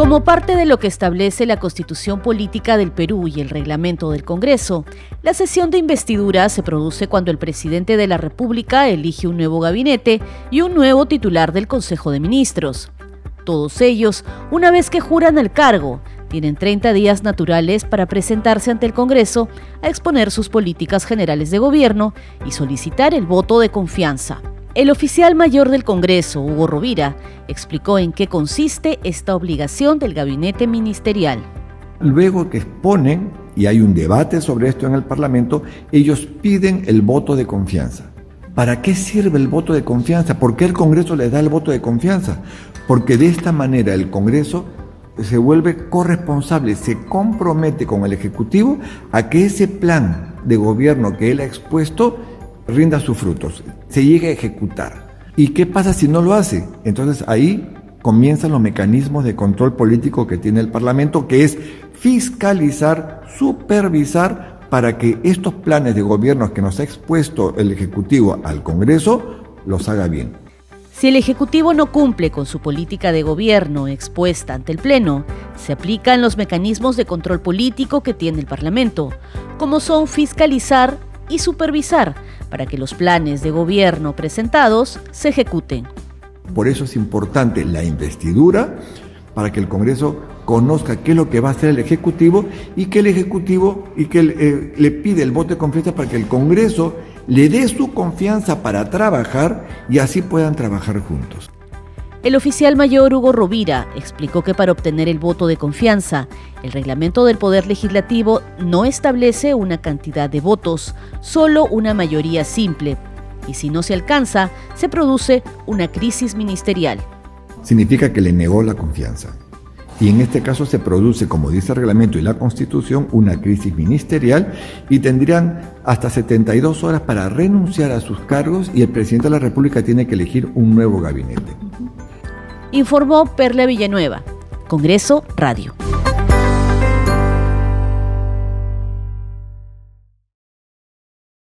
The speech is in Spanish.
Como parte de lo que establece la Constitución Política del Perú y el reglamento del Congreso, la sesión de investidura se produce cuando el presidente de la República elige un nuevo gabinete y un nuevo titular del Consejo de Ministros. Todos ellos, una vez que juran el cargo, tienen 30 días naturales para presentarse ante el Congreso a exponer sus políticas generales de gobierno y solicitar el voto de confianza. El oficial mayor del Congreso, Hugo Rovira, explicó en qué consiste esta obligación del gabinete ministerial. Luego que exponen, y hay un debate sobre esto en el Parlamento, ellos piden el voto de confianza. ¿Para qué sirve el voto de confianza? ¿Por qué el Congreso les da el voto de confianza? Porque de esta manera el Congreso se vuelve corresponsable, se compromete con el Ejecutivo a que ese plan de gobierno que él ha expuesto rinda sus frutos, se llegue a ejecutar. ¿Y qué pasa si no lo hace? Entonces ahí comienzan los mecanismos de control político que tiene el Parlamento, que es fiscalizar, supervisar para que estos planes de gobierno que nos ha expuesto el Ejecutivo al Congreso los haga bien. Si el Ejecutivo no cumple con su política de gobierno expuesta ante el Pleno, se aplican los mecanismos de control político que tiene el Parlamento, como son fiscalizar y supervisar para que los planes de gobierno presentados se ejecuten. Por eso es importante la investidura para que el Congreso conozca qué es lo que va a hacer el Ejecutivo y que el Ejecutivo y que eh, le pide el voto de confianza para que el Congreso le dé su confianza para trabajar y así puedan trabajar juntos. El oficial mayor Hugo Rovira explicó que para obtener el voto de confianza, el reglamento del Poder Legislativo no establece una cantidad de votos, solo una mayoría simple, y si no se alcanza, se produce una crisis ministerial. Significa que le negó la confianza. Y en este caso se produce, como dice el reglamento y la constitución, una crisis ministerial y tendrían hasta 72 horas para renunciar a sus cargos y el presidente de la República tiene que elegir un nuevo gabinete informó Perla Villanueva, Congreso Radio.